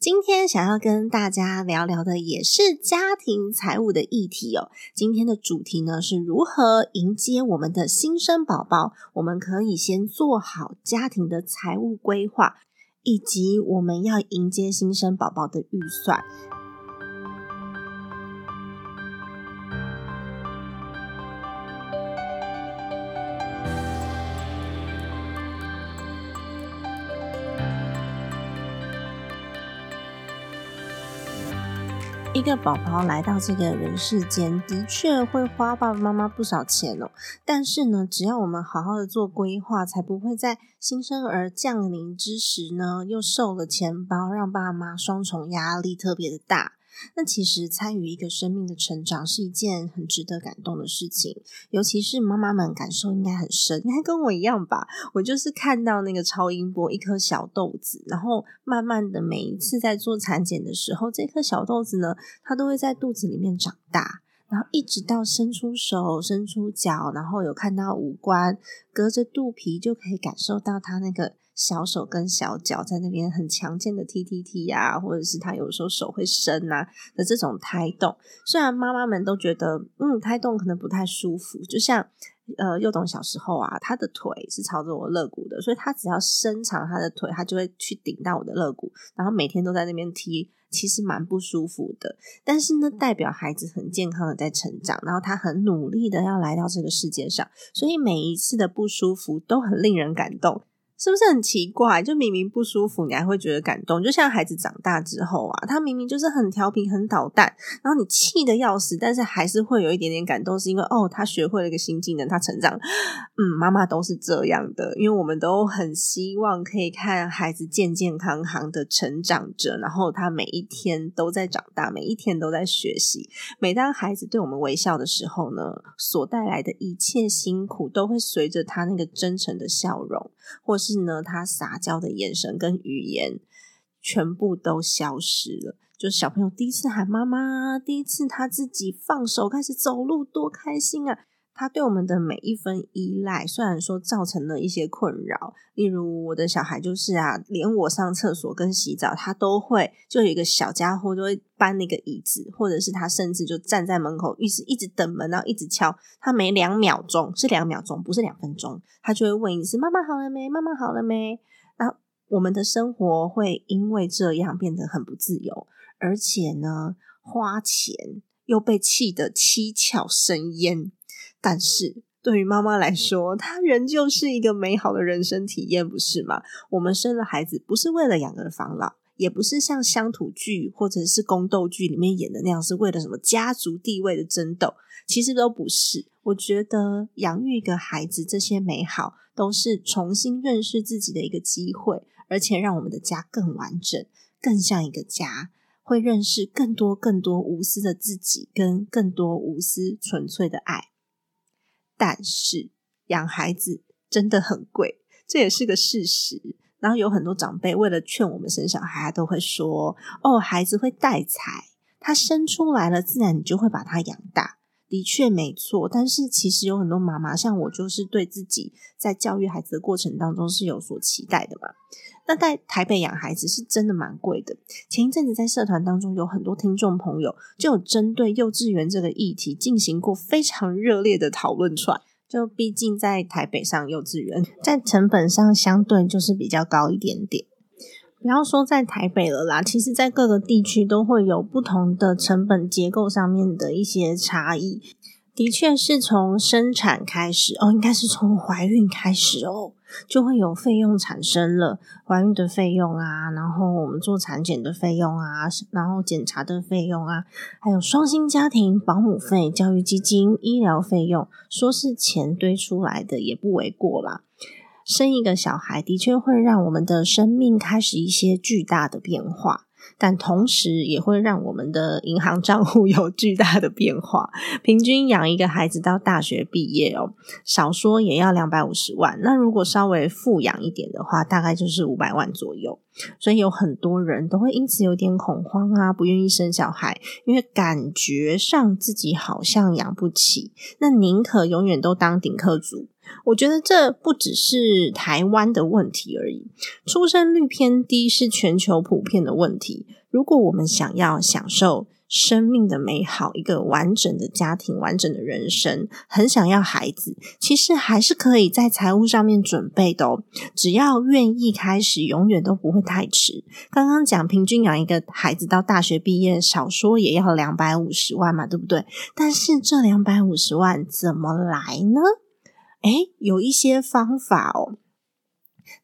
今天想要跟大家聊聊的也是家庭财务的议题哦。今天的主题呢是如何迎接我们的新生宝宝，我们可以先做好家庭的财务规划，以及我们要迎接新生宝宝的预算。一个宝宝来到这个人世间，的确会花爸爸妈妈不少钱哦。但是呢，只要我们好好的做规划，才不会在新生儿降临之时呢，又瘦了钱包，让爸妈双重压力特别的大。那其实参与一个生命的成长是一件很值得感动的事情，尤其是妈妈们感受应该很深，应该跟我一样吧。我就是看到那个超音波一颗小豆子，然后慢慢的每一次在做产检的时候，这颗小豆子呢，它都会在肚子里面长大，然后一直到伸出手、伸出脚，然后有看到五官，隔着肚皮就可以感受到它那个。小手跟小脚在那边很强健的踢踢踢呀，或者是他有时候手会伸啊的这种胎动，虽然妈妈们都觉得嗯胎动可能不太舒服，就像呃幼童小时候啊，他的腿是朝着我肋骨的，所以他只要伸长他的腿，他就会去顶到我的肋骨，然后每天都在那边踢，其实蛮不舒服的。但是呢，代表孩子很健康的在成长，然后他很努力的要来到这个世界上，所以每一次的不舒服都很令人感动。是不是很奇怪？就明明不舒服，你还会觉得感动？就像孩子长大之后啊，他明明就是很调皮、很捣蛋，然后你气的要死，但是还是会有一点点感动，是因为哦，他学会了一个新技能，他成长。嗯，妈妈都是这样的，因为我们都很希望可以看孩子健健康康的成长着，然后他每一天都在长大，每一天都在学习。每当孩子对我们微笑的时候呢，所带来的一切辛苦都会随着他那个真诚的笑容，或是。是呢，他撒娇的眼神跟语言全部都消失了。就是小朋友第一次喊妈妈，第一次他自己放手开始走路，多开心啊！他对我们的每一分依赖，虽然说造成了一些困扰，例如我的小孩就是啊，连我上厕所跟洗澡，他都会就有一个小家伙就会搬那个椅子，或者是他甚至就站在门口，一直一直等门，然后一直敲。他每两秒钟是两秒钟，不是两分钟，他就会问一次：“妈妈好了没？妈妈好了没？”然后我们的生活会因为这样变得很不自由，而且呢，花钱又被气得七窍生烟。但是对于妈妈来说，她仍旧是一个美好的人生体验，不是吗？我们生了孩子，不是为了养儿防老，也不是像乡土剧或者是宫斗剧里面演的那样，是为了什么家族地位的争斗。其实都不是。我觉得养育一个孩子，这些美好都是重新认识自己的一个机会，而且让我们的家更完整，更像一个家，会认识更多更多无私的自己，跟更多无私纯粹的爱。但是养孩子真的很贵，这也是个事实。然后有很多长辈为了劝我们生小孩，都会说：“哦，孩子会带财，他生出来了，自然你就会把他养大。”的确没错。但是其实有很多妈妈，像我，就是对自己在教育孩子的过程当中是有所期待的嘛。那在台北养孩子是真的蛮贵的。前一阵子在社团当中，有很多听众朋友就有针对幼稚园这个议题进行过非常热烈的讨论出来。就毕竟在台北上幼稚园，在成本上相对就是比较高一点点。不要说在台北了啦，其实在各个地区都会有不同的成本结构上面的一些差异。的确是从生产开始哦，应该是从怀孕开始哦，就会有费用产生了，怀孕的费用啊，然后我们做产检的费用啊，然后检查的费用啊，还有双薪家庭保姆费、教育基金、医疗费用，说是钱堆出来的也不为过啦。生一个小孩的确会让我们的生命开始一些巨大的变化。但同时也会让我们的银行账户有巨大的变化。平均养一个孩子到大学毕业哦，少说也要两百五十万。那如果稍微富养一点的话，大概就是五百万左右。所以有很多人都会因此有点恐慌啊，不愿意生小孩，因为感觉上自己好像养不起，那宁可永远都当顶客族。我觉得这不只是台湾的问题而已，出生率偏低是全球普遍的问题。如果我们想要享受生命的美好，一个完整的家庭、完整的人生，很想要孩子，其实还是可以在财务上面准备的哦。只要愿意开始，永远都不会太迟。刚刚讲平均养一个孩子到大学毕业，少说也要两百五十万嘛，对不对？但是这两百五十万怎么来呢？哎，有一些方法哦。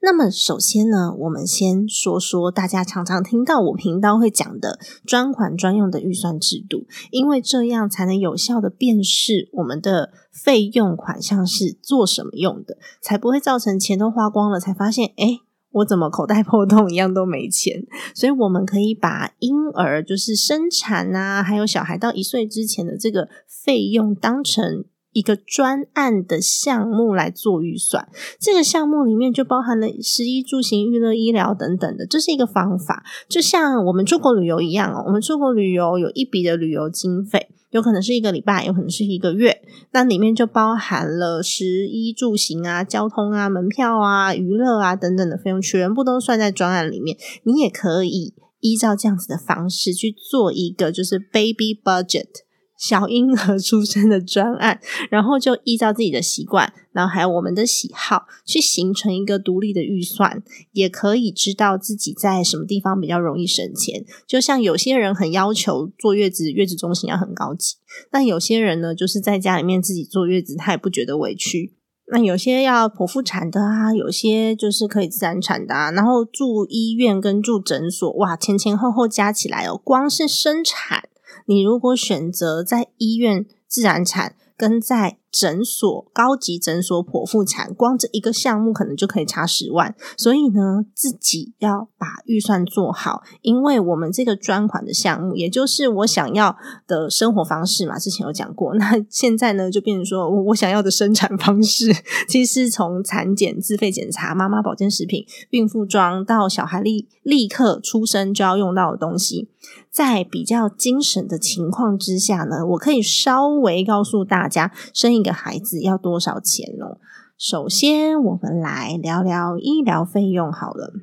那么，首先呢，我们先说说大家常常听到我频道会讲的专款专用的预算制度，因为这样才能有效的辨识我们的费用款项是做什么用的，才不会造成钱都花光了，才发现哎，我怎么口袋破洞一样都没钱。所以，我们可以把婴儿就是生产啊，还有小孩到一岁之前的这个费用当成。一个专案的项目来做预算，这个项目里面就包含了食衣住行、娱乐、医疗等等的，这是一个方法。就像我们出国旅游一样哦，我们出国旅游有一笔的旅游经费，有可能是一个礼拜，有可能是一个月，那里面就包含了食衣住行啊、交通啊、门票啊、娱乐啊等等的费用，全部都算在专案里面。你也可以依照这样子的方式去做一个，就是 baby budget。小婴儿出生的专案，然后就依照自己的习惯，然后还有我们的喜好，去形成一个独立的预算，也可以知道自己在什么地方比较容易省钱。就像有些人很要求坐月子，月子中心要很高级，那有些人呢，就是在家里面自己坐月子，他也不觉得委屈。那有些要剖腹产的啊，有些就是可以自然产的啊，然后住医院跟住诊所，哇，前前后后加起来哦，光是生产。你如果选择在医院自然产，跟在诊所高级诊所剖腹产，光这一个项目可能就可以差十万。所以呢，自己要把预算做好，因为我们这个专款的项目，也就是我想要的生活方式嘛，之前有讲过。那现在呢，就变成说我想要的生产方式，其实从产检、自费检查、妈妈保健食品、孕妇装到小孩立立刻出生就要用到的东西，在比较精神的情况之下呢，我可以稍微告诉大家生一。个孩子要多少钱呢？首先，我们来聊聊医疗费用好了。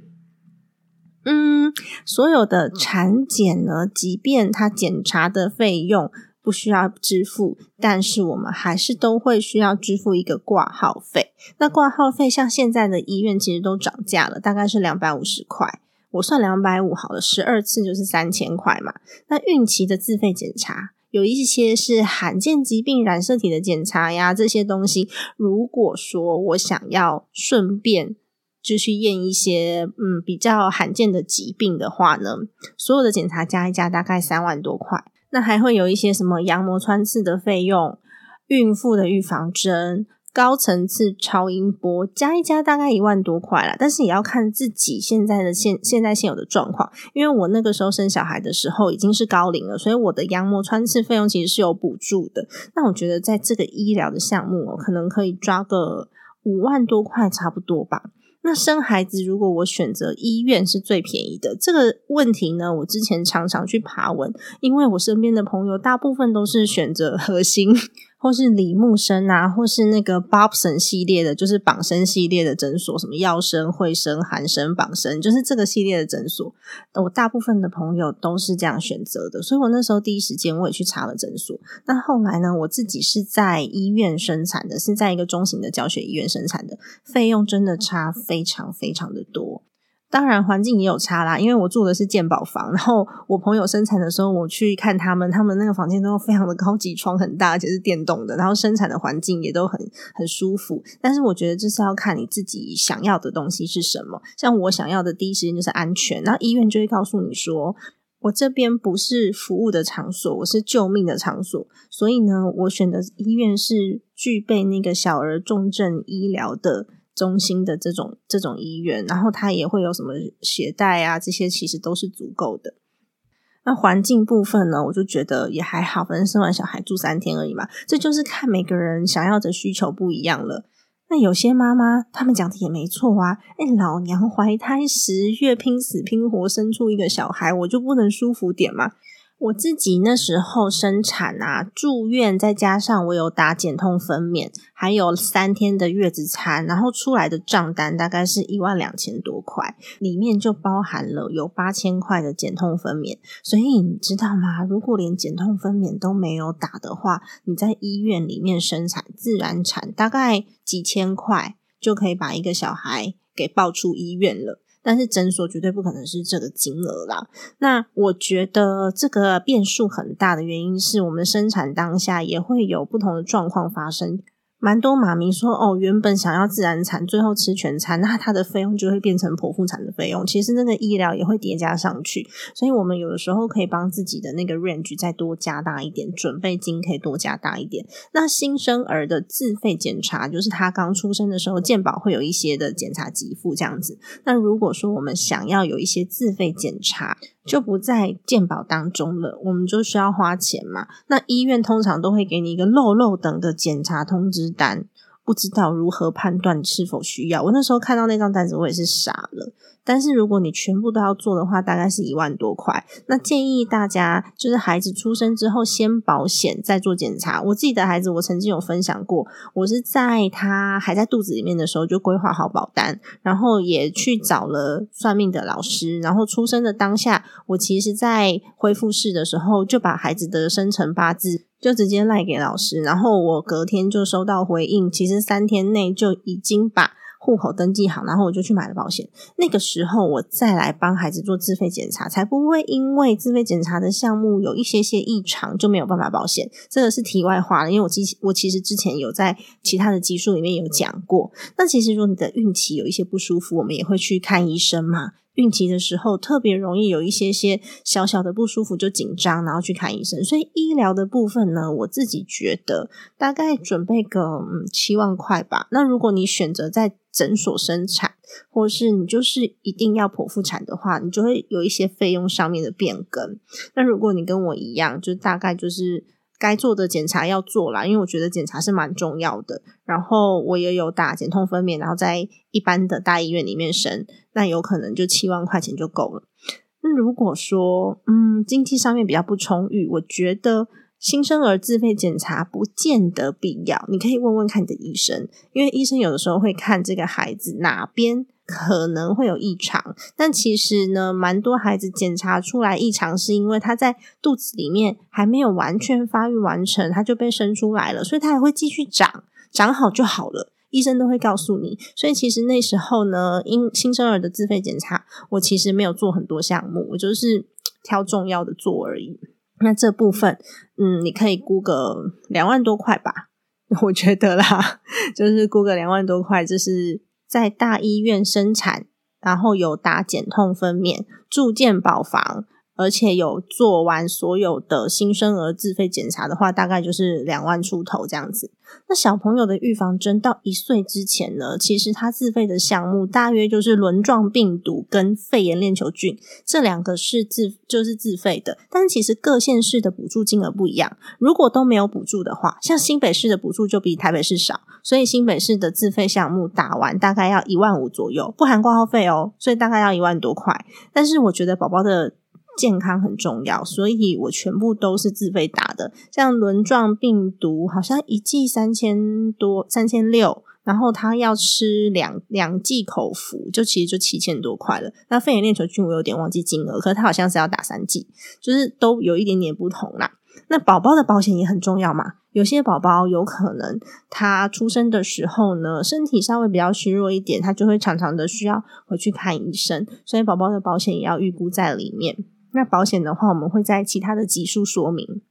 嗯，所有的产检呢，即便他检查的费用不需要支付，但是我们还是都会需要支付一个挂号费。那挂号费，像现在的医院其实都涨价了，大概是两百五十块。我算两百五好了，十二次就是三千块嘛。那孕期的自费检查。有一些是罕见疾病染色体的检查呀，这些东西，如果说我想要顺便就去验一些嗯比较罕见的疾病的话呢，所有的检查加一加大概三万多块。那还会有一些什么羊膜穿刺的费用、孕妇的预防针。高层次超音波加一加大概一万多块了，但是也要看自己现在的现现在现有的状况。因为我那个时候生小孩的时候已经是高龄了，所以我的羊膜穿刺费用其实是有补助的。那我觉得在这个医疗的项目，可能可以抓个五万多块差不多吧。那生孩子如果我选择医院是最便宜的，这个问题呢，我之前常常去爬文，因为我身边的朋友大部分都是选择核心。或是李木生啊，或是那个 Bobson 系列的，就是绑生系列的诊所，什么药生、惠生、韩生、绑生，就是这个系列的诊所。我大部分的朋友都是这样选择的，所以我那时候第一时间我也去查了诊所。那后来呢，我自己是在医院生产的，是在一个中型的教学医院生产的，费用真的差非常非常的多。当然环境也有差啦，因为我住的是健保房，然后我朋友生产的时候，我去看他们，他们那个房间都非常的高级，床很大，而且是电动的，然后生产的环境也都很很舒服。但是我觉得这是要看你自己想要的东西是什么。像我想要的第一时间就是安全，然后医院就会告诉你说。我这边不是服务的场所，我是救命的场所，所以呢，我选的医院是具备那个小儿重症医疗的中心的这种这种医院，然后它也会有什么携带啊，这些其实都是足够的。那环境部分呢，我就觉得也还好，反正生完小孩住三天而已嘛，这就是看每个人想要的需求不一样了。那有些妈妈，他们讲的也没错啊！哎，老娘怀胎十月，拼死拼活生出一个小孩，我就不能舒服点吗？我自己那时候生产啊，住院，再加上我有打减痛分娩，还有三天的月子餐，然后出来的账单大概是一万两千多块，里面就包含了有八千块的减痛分娩。所以你知道吗？如果连减痛分娩都没有打的话，你在医院里面生产自然产，大概几千块就可以把一个小孩给抱出医院了。但是诊所绝对不可能是这个金额啦。那我觉得这个变数很大的原因是我们生产当下也会有不同的状况发生。蛮多妈咪说哦，原本想要自然产，最后吃全餐，那它的费用就会变成剖腹产的费用。其实那个医疗也会叠加上去，所以我们有的时候可以帮自己的那个 range 再多加大一点，准备金可以多加大一点。那新生儿的自费检查，就是他刚出生的时候，健保会有一些的检查给付这样子。那如果说我们想要有一些自费检查，就不在健保当中了，我们就需要花钱嘛。那医院通常都会给你一个漏漏等的检查通知单，不知道如何判断是否需要。我那时候看到那张单子，我也是傻了。但是如果你全部都要做的话，大概是一万多块。那建议大家就是孩子出生之后先保险，再做检查。我自己的孩子，我曾经有分享过，我是在他还在肚子里面的时候就规划好保单，然后也去找了算命的老师。然后出生的当下，我其实在恢复室的时候就把孩子的生辰八字就直接赖给老师，然后我隔天就收到回应，其实三天内就已经把。户口登记好，然后我就去买了保险。那个时候我再来帮孩子做自费检查，才不会因为自费检查的项目有一些些异常就没有办法保险。这个是题外话了，因为我其我其实之前有在其他的集数里面有讲过。那其实如果你的孕期有一些不舒服，我们也会去看医生嘛。孕期的时候特别容易有一些些小小的不舒服，就紧张，然后去看医生。所以医疗的部分呢，我自己觉得大概准备个嗯七万块吧。那如果你选择在诊所生产，或是你就是一定要剖腹产的话，你就会有一些费用上面的变更。那如果你跟我一样，就大概就是。该做的检查要做啦，因为我觉得检查是蛮重要的。然后我也有打减痛分娩，然后在一般的大医院里面生，那有可能就七万块钱就够了。那如果说嗯经济上面比较不充裕，我觉得新生儿自费检查不见得必要。你可以问问看你的医生，因为医生有的时候会看这个孩子哪边。可能会有异常，但其实呢，蛮多孩子检查出来异常，是因为他在肚子里面还没有完全发育完成，他就被生出来了，所以他还会继续长，长好就好了。医生都会告诉你，所以其实那时候呢，因新生儿的自费检查，我其实没有做很多项目，我就是挑重要的做而已。那这部分，嗯，你可以估个两万多块吧，我觉得啦，就是估个两万多块，就是。在大医院生产，然后有打减痛分娩，住建保房。而且有做完所有的新生儿自费检查的话，大概就是两万出头这样子。那小朋友的预防针到一岁之前呢，其实他自费的项目大约就是轮状病毒跟肺炎链球菌这两个是自就是自费的。但是其实各县市的补助金额不一样，如果都没有补助的话，像新北市的补助就比台北市少，所以新北市的自费项目打完大概要一万五左右，不含挂号费哦，所以大概要一万多块。但是我觉得宝宝的。健康很重要，所以我全部都是自费打的。像轮状病毒，好像一剂三千多，三千六，然后他要吃两两剂口服，就其实就七千多块了。那肺炎链球菌我有点忘记金额，可是他好像是要打三剂，就是都有一点点不同啦。那宝宝的保险也很重要嘛，有些宝宝有可能他出生的时候呢，身体稍微比较虚弱一点，他就会常常的需要回去看医生，所以宝宝的保险也要预估在里面。那保险的话，我们会在其他的集数说明。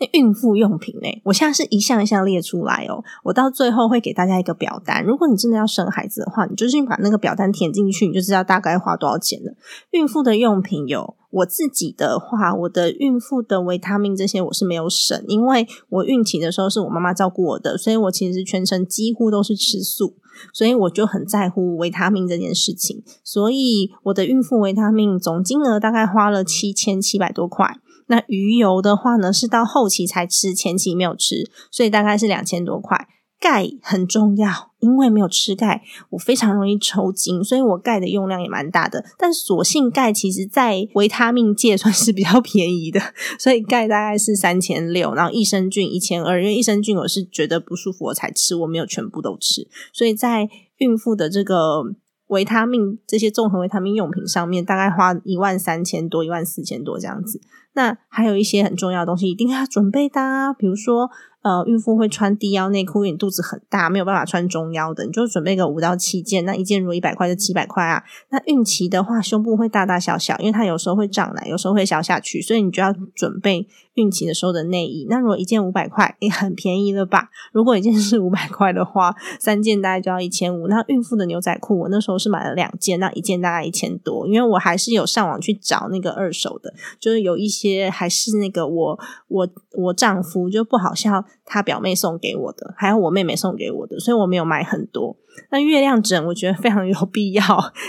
那孕妇用品呢？我现在是一项一项列出来哦。我到最后会给大家一个表单，如果你真的要生孩子的话，你就是把那个表单填进去，你就知道大概花多少钱了。孕妇的用品有，我自己的话，我的孕妇的维他命这些我是没有省，因为我孕期的时候是我妈妈照顾我的，所以我其实全程几乎都是吃素，所以我就很在乎维他命这件事情。所以我的孕妇维他命总金额大概花了七千七百多块。那鱼油的话呢，是到后期才吃，前期没有吃，所以大概是两千多块。钙很重要，因为没有吃钙，我非常容易抽筋，所以我钙的用量也蛮大的。但所幸钙其实在维他命界算是比较便宜的，所以钙大概是三千六，然后益生菌一千二。因为益生菌我是觉得不舒服我才吃，我没有全部都吃，所以在孕妇的这个维他命这些综合维他命用品上面，大概花一万三千多、一万四千多这样子。那还有一些很重要的东西，一定要准备的，比如说。呃，孕妇会穿低腰内裤，因为你肚子很大，没有办法穿中腰的，你就准备个五到七件。那一件如果一百块就七百块啊。那孕期的话，胸部会大大小小，因为它有时候会涨奶，有时候会消下去，所以你就要准备孕期的时候的内衣。那如果一件五百块，也很便宜了吧？如果一件是五百块的话，三件大概就要一千五。那孕妇的牛仔裤，我那时候是买了两件，那一件大概一千多，因为我还是有上网去找那个二手的，就是有一些还是那个我我我丈夫就不好笑。他表妹送给我的，还有我妹妹送给我的，所以我没有买很多。那月亮枕我觉得非常有必要，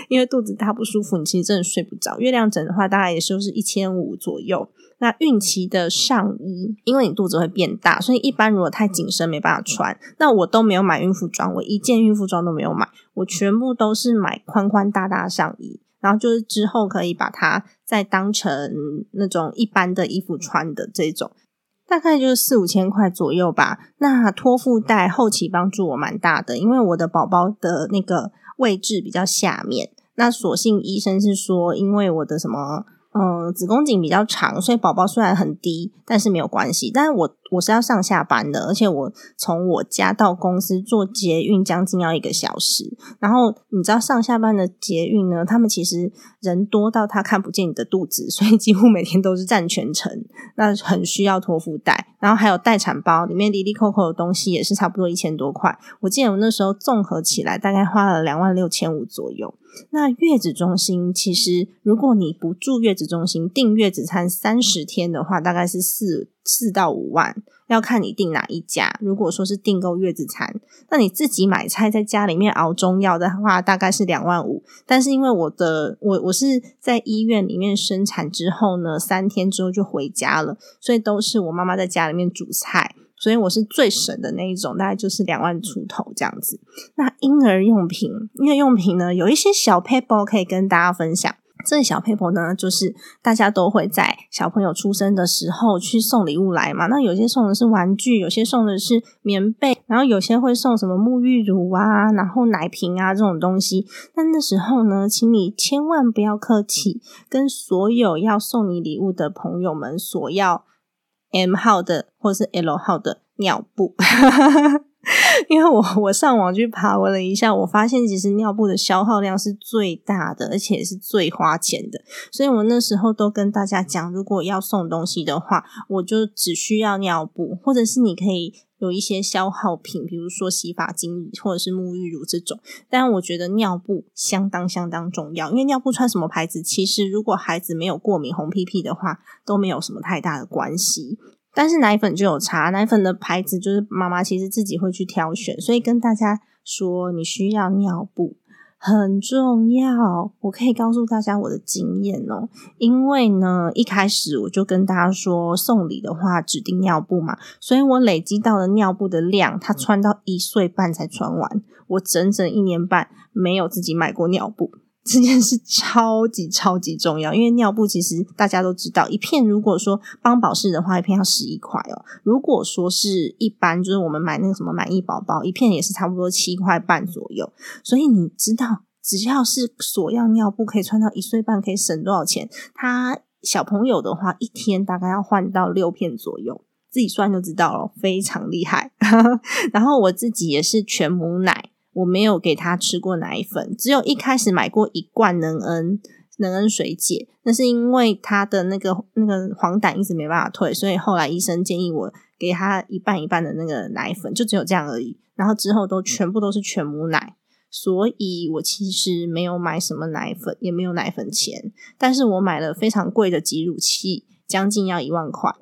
因为肚子大不舒服，你其实真的睡不着。月亮枕的话，大概也就是一千五左右。那孕期的上衣，因为你肚子会变大，所以一般如果太紧身没办法穿。那我都没有买孕妇装，我一件孕妇装都没有买，我全部都是买宽宽大大上衣，然后就是之后可以把它再当成那种一般的衣服穿的这种。大概就是四五千块左右吧。那托腹带后期帮助我蛮大的，因为我的宝宝的那个位置比较下面。那所幸医生是说，因为我的什么。嗯，子宫颈比较长，所以宝宝虽然很低，但是没有关系。但是我我是要上下班的，而且我从我家到公司坐捷运将近要一个小时。然后你知道上下班的捷运呢，他们其实人多到他看不见你的肚子，所以几乎每天都是站全程，那很需要托腹带。然后还有待产包，里面滴滴扣扣的东西也是差不多一千多块。我记得我那时候综合起来大概花了两万六千五左右。那月子中心其实，如果你不住月子中心，订月子餐三十天的话，大概是四四到五万，要看你订哪一家。如果说是订购月子餐，那你自己买菜在家里面熬中药的话，大概是两万五。但是因为我的我我是在医院里面生产之后呢，三天之后就回家了，所以都是我妈妈在家里面煮菜。所以我是最省的那一种，大概就是两万出头这样子。那婴儿用品，婴儿用品呢，有一些小 paper 可以跟大家分享。这小 paper 呢，就是大家都会在小朋友出生的时候去送礼物来嘛。那有些送的是玩具，有些送的是棉被，然后有些会送什么沐浴乳啊，然后奶瓶啊这种东西。但那时候呢，请你千万不要客气，跟所有要送你礼物的朋友们索要。M 号的或是 L 号的尿布，因为我我上网去爬了一下，我发现其实尿布的消耗量是最大的，而且是最花钱的。所以我那时候都跟大家讲，如果要送东西的话，我就只需要尿布，或者是你可以。有一些消耗品，比如说洗发精或者是沐浴乳这种，但我觉得尿布相当相当重要，因为尿布穿什么牌子，其实如果孩子没有过敏红屁屁的话，都没有什么太大的关系。但是奶粉就有差，奶粉的牌子就是妈妈其实自己会去挑选，所以跟大家说，你需要尿布。很重要，我可以告诉大家我的经验哦。因为呢，一开始我就跟大家说，送礼的话指定尿布嘛，所以我累积到的尿布的量，他穿到一岁半才穿完，我整整一年半没有自己买过尿布。这件事超级超级重要，因为尿布其实大家都知道，一片如果说帮宝适的话，一片要十一块哦。如果说是一般，就是我们买那个什么满意宝宝，一片也是差不多七块半左右。所以你知道，只要是索要尿布，可以穿到一岁半，可以省多少钱？他小朋友的话，一天大概要换到六片左右。自己算就知道了，非常厉害。然后我自己也是全母奶，我没有给他吃过奶粉，只有一开始买过一罐能恩能恩水解，那是因为他的那个那个黄疸一直没办法退，所以后来医生建议我给他一半一半的那个奶粉，就只有这样而已。然后之后都全部都是全母奶。所以我其实没有买什么奶粉，也没有奶粉钱，但是我买了非常贵的挤乳器，将近要一万块。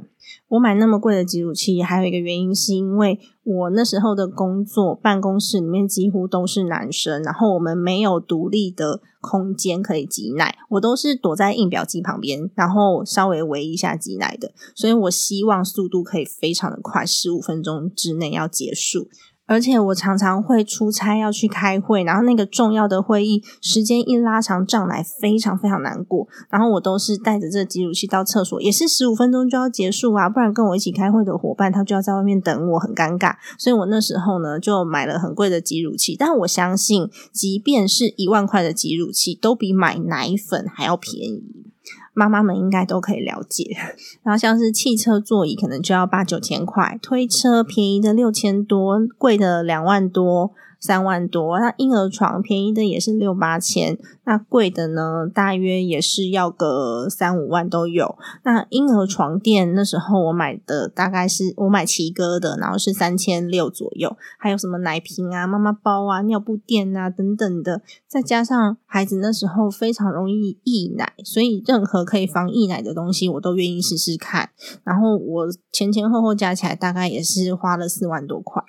我买那么贵的挤乳器，还有一个原因是因为我那时候的工作办公室里面几乎都是男生，然后我们没有独立的空间可以挤奶，我都是躲在印表机旁边，然后稍微围一下挤奶的，所以我希望速度可以非常的快，十五分钟之内要结束。而且我常常会出差要去开会，然后那个重要的会议时间一拉长，胀奶非常非常难过。然后我都是带着这个挤乳器到厕所，也是十五分钟就要结束啊，不然跟我一起开会的伙伴他就要在外面等我，很尴尬。所以我那时候呢就买了很贵的挤乳器，但我相信，即便是一万块的挤乳器，都比买奶粉还要便宜。妈妈们应该都可以了解，然后像是汽车座椅可能就要八九千块，推车便宜的六千多，贵的两万多。三万多，那婴儿床便宜的也是六八千，那贵的呢，大约也是要个三五万都有。那婴儿床垫那时候我买的大概是我买奇哥的，然后是三千六左右，还有什么奶瓶啊、妈妈包啊、尿布垫啊等等的，再加上孩子那时候非常容易溢奶，所以任何可以防溢奶的东西我都愿意试试看。然后我前前后后加起来大概也是花了四万多块。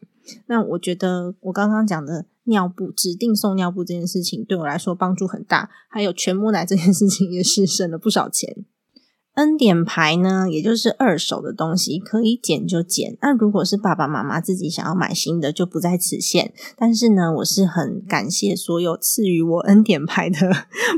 那我觉得我刚刚讲的尿布指定送尿布这件事情对我来说帮助很大，还有全母奶这件事情也是省了不少钱。恩典牌呢，也就是二手的东西，可以捡就捡。那如果是爸爸妈妈自己想要买新的，就不在此限。但是呢，我是很感谢所有赐予我恩典牌的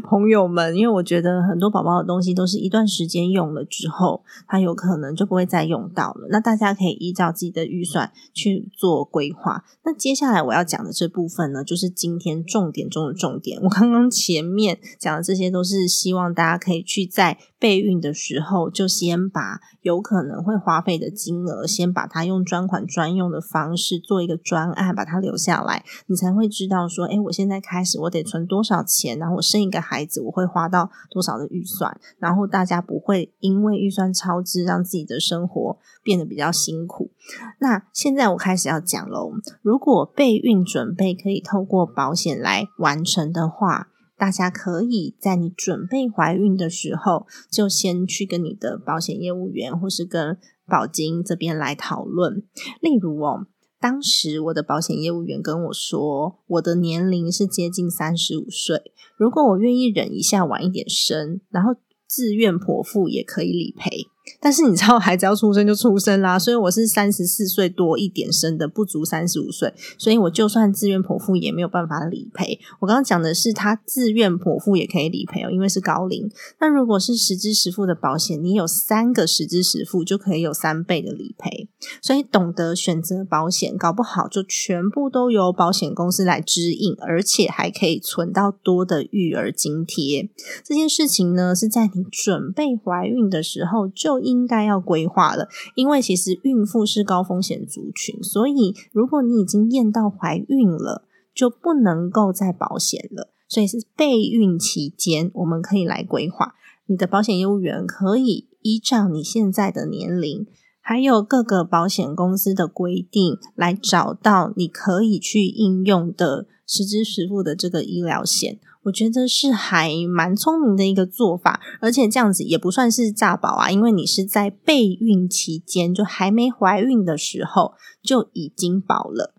朋友们，因为我觉得很多宝宝的东西都是一段时间用了之后，它有可能就不会再用到了。那大家可以依照自己的预算去做规划。那接下来我要讲的这部分呢，就是今天重点中的重点。我刚刚前面讲的这些，都是希望大家可以去在备孕的。时候就先把有可能会花费的金额，先把它用专款专用的方式做一个专案，把它留下来，你才会知道说，哎，我现在开始我得存多少钱，然后我生一个孩子我会花到多少的预算，然后大家不会因为预算超支让自己的生活变得比较辛苦。那现在我开始要讲喽，如果备孕准备可以透过保险来完成的话。大家可以在你准备怀孕的时候，就先去跟你的保险业务员或是跟保金这边来讨论。例如哦，当时我的保险业务员跟我说，我的年龄是接近三十五岁，如果我愿意忍一下，晚一点生，然后自愿剖腹也可以理赔。但是你知道，孩子要出生就出生啦，所以我是三十四岁多一点生的，不足三十五岁，所以我就算自愿剖腹也没有办法理赔。我刚刚讲的是他自愿剖腹也可以理赔哦，因为是高龄。那如果是实支实付的保险，你有三个实支实付就可以有三倍的理赔。所以懂得选择保险，搞不好就全部都由保险公司来支应，而且还可以存到多的育儿津贴。这件事情呢，是在你准备怀孕的时候就。应该要规划了，因为其实孕妇是高风险族群，所以如果你已经验到怀孕了，就不能够再保险了。所以是备孕期间，我们可以来规划。你的保险业务员可以依照你现在的年龄，还有各个保险公司的规定，来找到你可以去应用的实支实付的这个医疗险。我觉得是还蛮聪明的一个做法，而且这样子也不算是诈保啊，因为你是在备孕期间，就还没怀孕的时候就已经保了，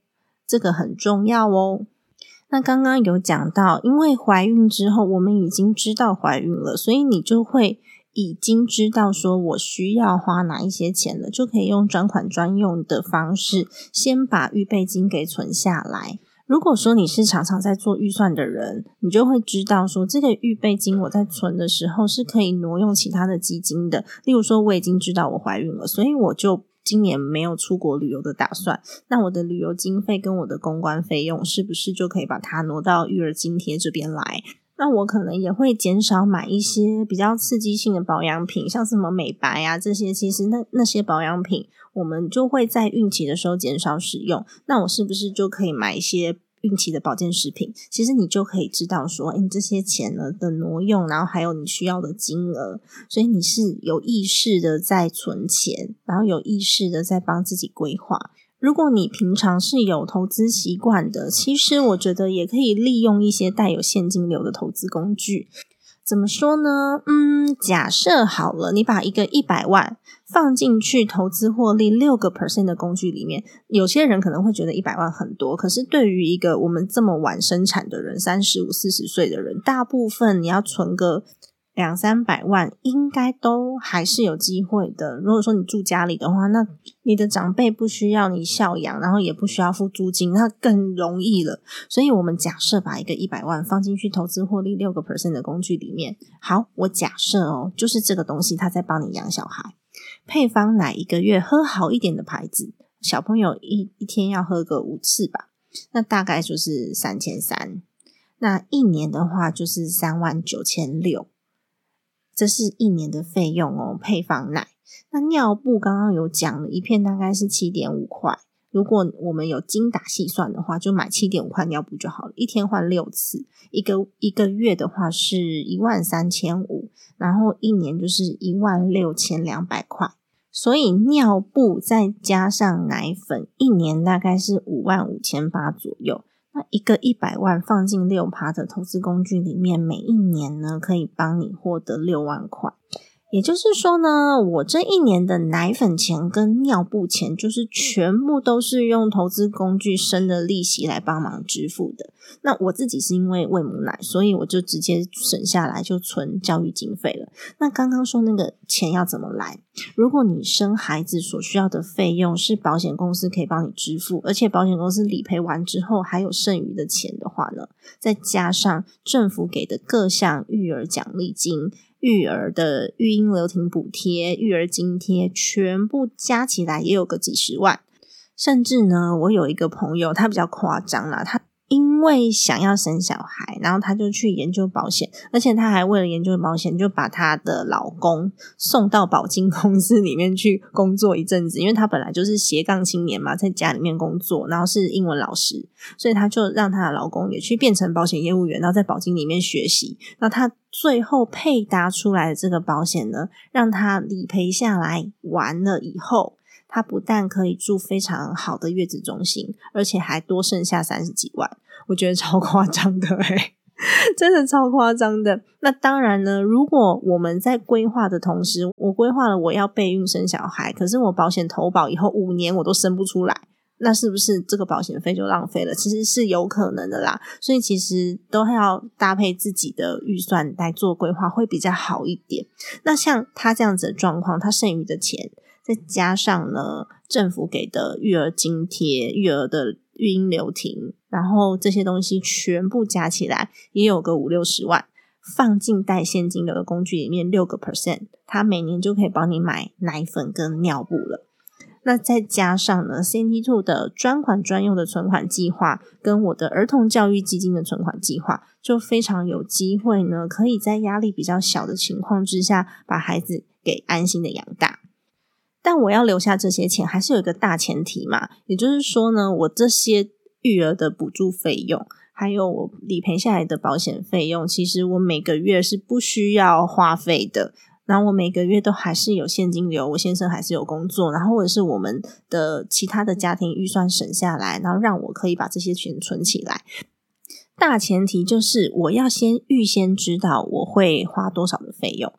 这个很重要哦。那刚刚有讲到，因为怀孕之后，我们已经知道怀孕了，所以你就会已经知道说我需要花哪一些钱了，就可以用专款专用的方式，先把预备金给存下来。如果说你是常常在做预算的人，你就会知道说，这个预备金我在存的时候是可以挪用其他的基金的。例如说，我已经知道我怀孕了，所以我就今年没有出国旅游的打算。那我的旅游经费跟我的公关费用，是不是就可以把它挪到育儿津贴这边来？那我可能也会减少买一些比较刺激性的保养品，像什么美白啊这些。其实那那些保养品，我们就会在孕期的时候减少使用。那我是不是就可以买一些孕期的保健食品？其实你就可以知道说，哎，这些钱呢的挪用，然后还有你需要的金额，所以你是有意识的在存钱，然后有意识的在帮自己规划。如果你平常是有投资习惯的，其实我觉得也可以利用一些带有现金流的投资工具。怎么说呢？嗯，假设好了，你把一个一百万放进去投资获利六个 percent 的工具里面，有些人可能会觉得一百万很多，可是对于一个我们这么晚生产的人，三十五、四十岁的人，大部分你要存个。两三百万应该都还是有机会的。如果说你住家里的话，那你的长辈不需要你孝养，然后也不需要付租金，那更容易了。所以，我们假设把一个一百万放进去投资获利六个 percent 的工具里面。好，我假设哦，就是这个东西，它在帮你养小孩。配方奶一个月喝好一点的牌子，小朋友一一天要喝个五次吧，那大概就是三千三。那一年的话就是三万九千六。这是一年的费用哦，配方奶。那尿布刚刚有讲了，一片大概是七点五块。如果我们有精打细算的话，就买七点五块尿布就好了，一天换六次，一个一个月的话是一万三千五，然后一年就是一万六千两百块。所以尿布再加上奶粉，一年大概是五万五千八左右。那一个一百万放进六趴的投资工具里面，每一年呢可以帮你获得六万块。也就是说呢，我这一年的奶粉钱跟尿布钱，就是全部都是用投资工具生的利息来帮忙支付的。那我自己是因为喂母奶，所以我就直接省下来就存教育经费了。那刚刚说那个钱要怎么来？如果你生孩子所需要的费用是保险公司可以帮你支付，而且保险公司理赔完之后还有剩余的钱的话呢，再加上政府给的各项育儿奖励金。育儿的育婴留停补贴、育儿津贴，全部加起来也有个几十万。甚至呢，我有一个朋友，他比较夸张啦，他。因为想要生小孩，然后她就去研究保险，而且她还为了研究保险，就把她的老公送到保金公司里面去工作一阵子。因为她本来就是斜杠青年嘛，在家里面工作，然后是英文老师，所以她就让她的老公也去变成保险业务员，然后在保金里面学习。那她最后配搭出来的这个保险呢，让她理赔下来完了以后。他不但可以住非常好的月子中心，而且还多剩下三十几万，我觉得超夸张的哎，真的超夸张的。那当然呢，如果我们在规划的同时，我规划了我要备孕生小孩，可是我保险投保以后五年我都生不出来，那是不是这个保险费就浪费了？其实是有可能的啦。所以其实都要搭配自己的预算来做规划，会比较好一点。那像他这样子的状况，他剩余的钱。再加上呢，政府给的育儿津贴、育儿的育婴留停，然后这些东西全部加起来也有个五六十万，放进带现金流的工具里面，六个 percent，它每年就可以帮你买奶粉跟尿布了。那再加上呢，CT Two 的专款专用的存款计划，跟我的儿童教育基金的存款计划，就非常有机会呢，可以在压力比较小的情况之下，把孩子给安心的养大。但我要留下这些钱，还是有一个大前提嘛？也就是说呢，我这些育儿的补助费用，还有我理赔下来的保险费用，其实我每个月是不需要花费的。然后我每个月都还是有现金流，我先生还是有工作，然后或者是我们的其他的家庭预算省下来，然后让我可以把这些钱存起来。大前提就是我要先预先知道我会花多少的费用。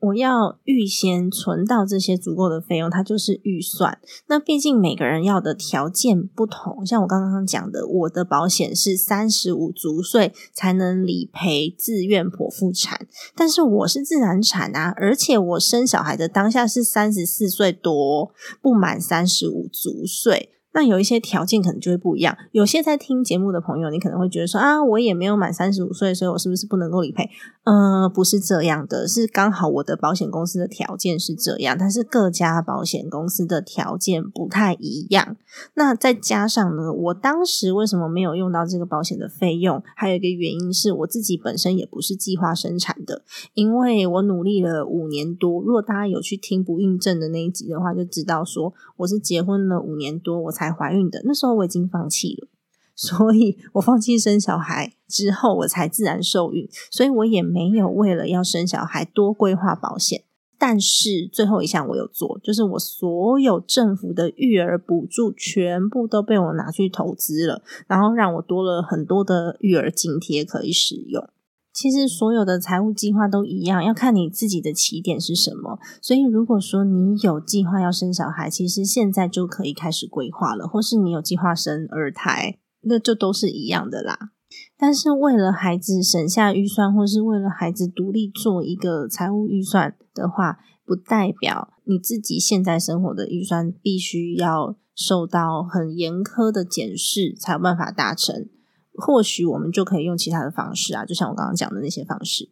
我要预先存到这些足够的费用，它就是预算。那毕竟每个人要的条件不同，像我刚刚讲的，我的保险是三十五足岁才能理赔自愿剖腹产，但是我是自然产啊，而且我生小孩的当下是三十四岁多，不满三十五足岁。那有一些条件可能就会不一样。有些在听节目的朋友，你可能会觉得说啊，我也没有满三十五岁，所以我是不是不能够理赔？呃，不是这样的，是刚好我的保险公司的条件是这样，但是各家保险公司的条件不太一样。那再加上呢，我当时为什么没有用到这个保险的费用？还有一个原因是我自己本身也不是计划生产的，因为我努力了五年多。如果大家有去听不孕症的那一集的话，就知道说我是结婚了五年多我才才怀孕的。那时候我已经放弃了，所以我放弃生小孩之后，我才自然受孕，所以我也没有为了要生小孩多规划保险。但是最后一项我有做，就是我所有政府的育儿补助全部都被我拿去投资了，然后让我多了很多的育儿津贴可以使用。其实所有的财务计划都一样，要看你自己的起点是什么。所以如果说你有计划要生小孩，其实现在就可以开始规划了；或是你有计划生二胎，那就都是一样的啦。但是为了孩子省下预算，或是为了孩子独立做一个财务预算的话，不代表你自己现在生活的预算必须要受到很严苛的检视才有办法达成。或许我们就可以用其他的方式啊，就像我刚刚讲的那些方式。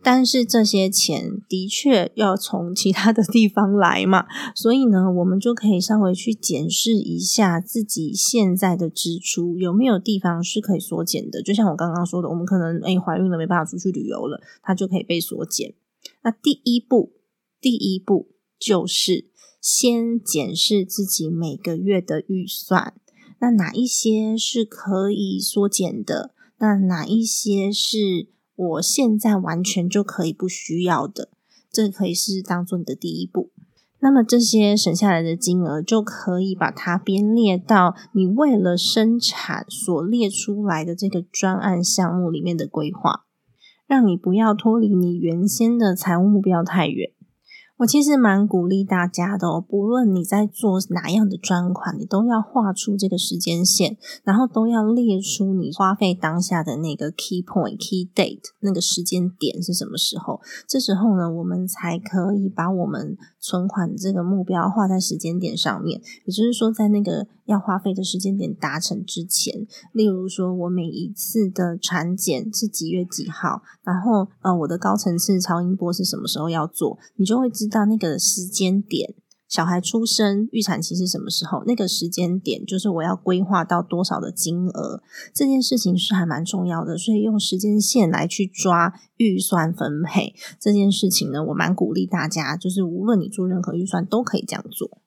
但是这些钱的确要从其他的地方来嘛，所以呢，我们就可以稍微去检视一下自己现在的支出有没有地方是可以缩减的。就像我刚刚说的，我们可能诶怀孕了没办法出去旅游了，它就可以被缩减。那第一步，第一步就是先检视自己每个月的预算，那哪一些是可以缩减的？那哪一些是？我现在完全就可以不需要的，这可以是当做你的第一步。那么这些省下来的金额，就可以把它编列到你为了生产所列出来的这个专案项目里面的规划，让你不要脱离你原先的财务目标太远。我其实蛮鼓励大家的哦，不论你在做哪样的专款，你都要画出这个时间线，然后都要列出你花费当下的那个 key point、key date 那个时间点是什么时候。这时候呢，我们才可以把我们存款这个目标画在时间点上面。也就是说，在那个要花费的时间点达成之前，例如说我每一次的产检是几月几号，然后呃，我的高层次超音波是什么时候要做，你就会知。道那个时间点，小孩出生预产期是什么时候？那个时间点就是我要规划到多少的金额，这件事情是还蛮重要的。所以用时间线来去抓预算分配这件事情呢，我蛮鼓励大家，就是无论你做任何预算都可以这样做。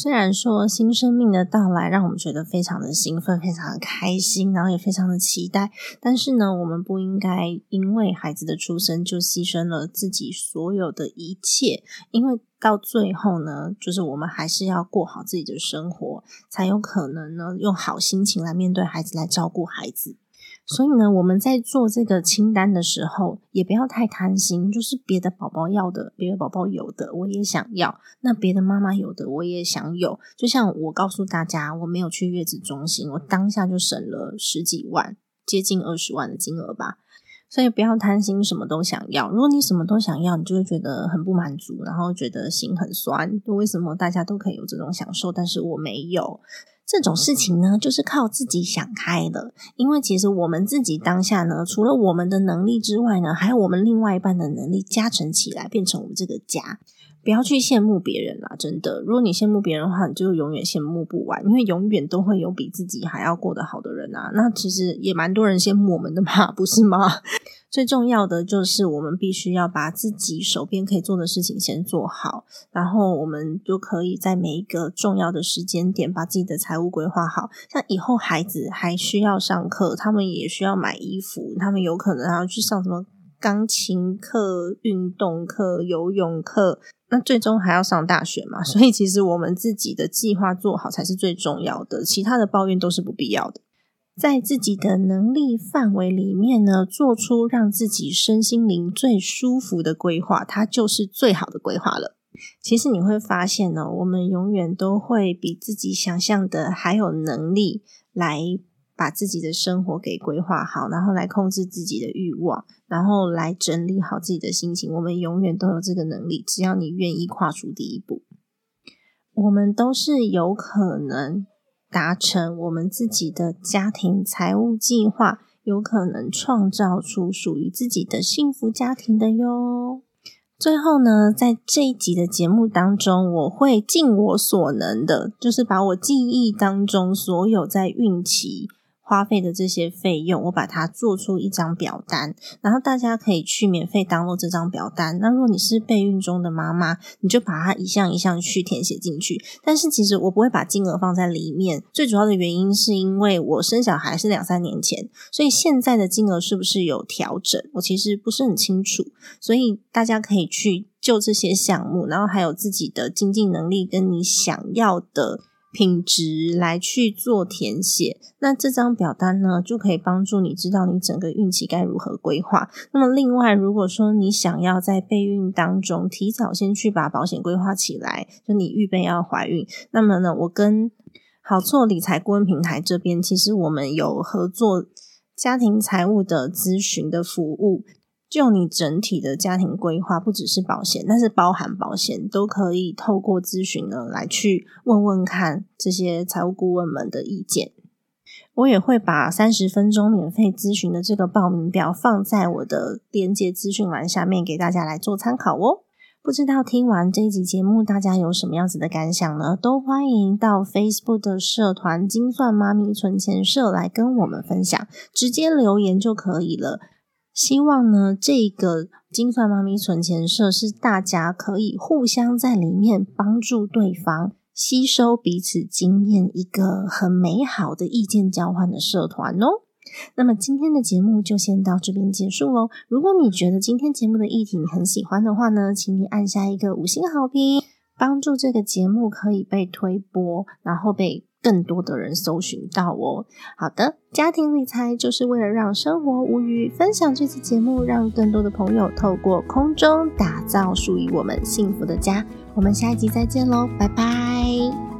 虽然说新生命的到来让我们觉得非常的兴奋、非常的开心，然后也非常的期待，但是呢，我们不应该因为孩子的出生就牺牲了自己所有的一切，因为到最后呢，就是我们还是要过好自己的生活，才有可能呢，用好心情来面对孩子，来照顾孩子。所以呢，我们在做这个清单的时候，也不要太贪心。就是别的宝宝要的，别的宝宝有的，我也想要；那别的妈妈有的，我也想有。就像我告诉大家，我没有去月子中心，我当下就省了十几万，接近二十万的金额吧。所以不要贪心，什么都想要。如果你什么都想要，你就会觉得很不满足，然后觉得心很酸。为什么大家都可以有这种享受，但是我没有？这种事情呢，就是靠自己想开的。因为其实我们自己当下呢，除了我们的能力之外呢，还有我们另外一半的能力加成起来，变成我们这个家。不要去羡慕别人啦，真的。如果你羡慕别人的话，你就永远羡慕不完，因为永远都会有比自己还要过得好的人啊。那其实也蛮多人羡慕我们的嘛，不是吗？最重要的就是我们必须要把自己手边可以做的事情先做好，然后我们就可以在每一个重要的时间点把自己的财务规划好。像以后孩子还需要上课，他们也需要买衣服，他们有可能还要去上什么钢琴课、运动课、游泳课，那最终还要上大学嘛。所以其实我们自己的计划做好才是最重要的，其他的抱怨都是不必要的。在自己的能力范围里面呢，做出让自己身心灵最舒服的规划，它就是最好的规划了。其实你会发现呢，我们永远都会比自己想象的还有能力来把自己的生活给规划好，然后来控制自己的欲望，然后来整理好自己的心情。我们永远都有这个能力，只要你愿意跨出第一步，我们都是有可能。达成我们自己的家庭财务计划，有可能创造出属于自己的幸福家庭的哟。最后呢，在这一集的节目当中，我会尽我所能的，就是把我记忆当中所有在孕期。花费的这些费用，我把它做出一张表单，然后大家可以去免费登录这张表单。那如果你是备孕中的妈妈，你就把它一项一项去填写进去。但是其实我不会把金额放在里面，最主要的原因是因为我生小孩是两三年前，所以现在的金额是不是有调整，我其实不是很清楚。所以大家可以去就这些项目，然后还有自己的经济能力跟你想要的。品质来去做填写，那这张表单呢，就可以帮助你知道你整个孕期该如何规划。那么，另外，如果说你想要在备孕当中提早先去把保险规划起来，就你预备要怀孕，那么呢，我跟好错理财顾问平台这边，其实我们有合作家庭财务的咨询的服务。就你整体的家庭规划，不只是保险，但是包含保险，都可以透过咨询呢来去问问看这些财务顾问们的意见。我也会把三十分钟免费咨询的这个报名表放在我的连接资讯栏下面，给大家来做参考哦。不知道听完这一集节目，大家有什么样子的感想呢？都欢迎到 Facebook 的社团“精算妈咪存钱社”来跟我们分享，直接留言就可以了。希望呢，这个精算妈咪存钱社是大家可以互相在里面帮助对方，吸收彼此经验，一个很美好的意见交换的社团哦。那么今天的节目就先到这边结束喽。如果你觉得今天节目的议题你很喜欢的话呢，请你按下一个五星好评，帮助这个节目可以被推播，然后被。更多的人搜寻到哦。好的，家庭理财就是为了让生活无余。分享这期节目，让更多的朋友透过空中打造属于我们幸福的家。我们下一集再见喽，拜拜。